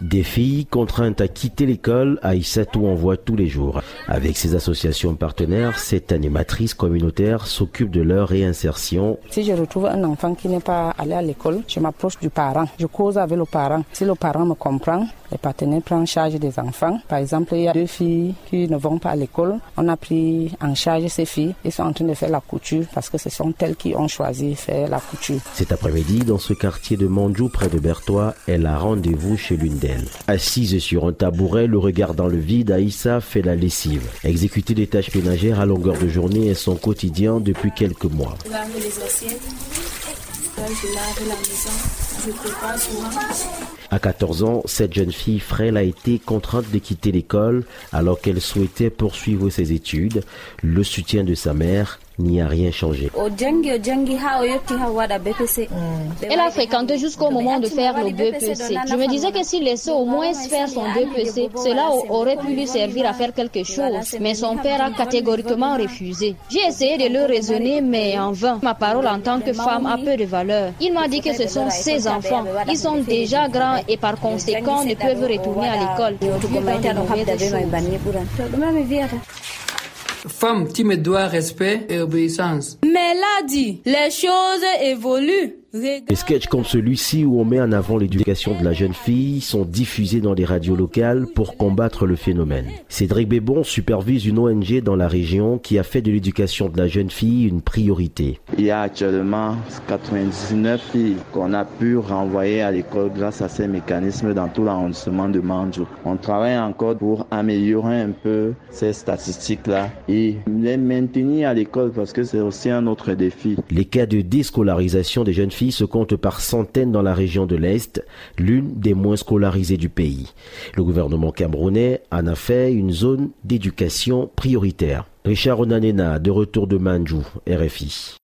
Des filles contraintes à quitter l'école, Aïssatou en voit tous les jours. Avec ses associations partenaires, cette animatrice communautaire s'occupe de leur réinsertion. Si je retrouve un enfant qui n'est pas allé à l'école, je m'approche du parent. Je cause avec le parent. Si le parent me comprend, les partenaires prennent en charge des enfants. Par exemple, il y a deux filles qui ne vont pas à l'école. On a pris en charge ces filles. Ils sont en train de faire la couture parce que ce sont elles qui ont choisi faire la couture. Cet après-midi, dans ce quartier de Mandjou, près de Bertois, elle a rendez-vous chez l'une d'elles. Assise sur un tabouret, le regard dans le vide, Aïssa fait la lessive. Exécuter des tâches ménagères à longueur de journée est son quotidien depuis quelques mois. À 14 ans, cette jeune fille frêle a été contrainte de quitter l'école alors qu'elle souhaitait poursuivre ses études. Le soutien de sa mère n'y a rien changé. Elle a fréquenté jusqu'au moment de faire le BPC. Je me disais que s'il laissait au moins faire son BPC, cela aurait pu lui servir à faire quelque chose. Mais son père a catégoriquement refusé. J'ai essayé de le raisonner, mais en vain. Ma parole en tant que femme a peu de valeur. Il m'a dit que ce sont ses enfants. Ils sont déjà grands et par conséquent ne peuvent retourner à l'école. Femme, tu me dois respect et obéissance. Mais là dit, les choses évoluent. Les sketchs comme celui-ci où on met en avant l'éducation de la jeune fille sont diffusés dans les radios locales pour combattre le phénomène. Cédric Bébon supervise une ONG dans la région qui a fait de l'éducation de la jeune fille une priorité. Il y a actuellement 99 filles qu'on a pu renvoyer à l'école grâce à ces mécanismes dans tout l'arrondissement de Manjou. On travaille encore pour améliorer un peu ces statistiques-là et les maintenir à l'école parce que c'est aussi un autre défi. Les cas de déscolarisation des jeunes se comptent par centaines dans la région de l'Est, l'une des moins scolarisées du pays. Le gouvernement camerounais en a fait une zone d'éducation prioritaire. Richard Onanena, de retour de Manjou, RFI.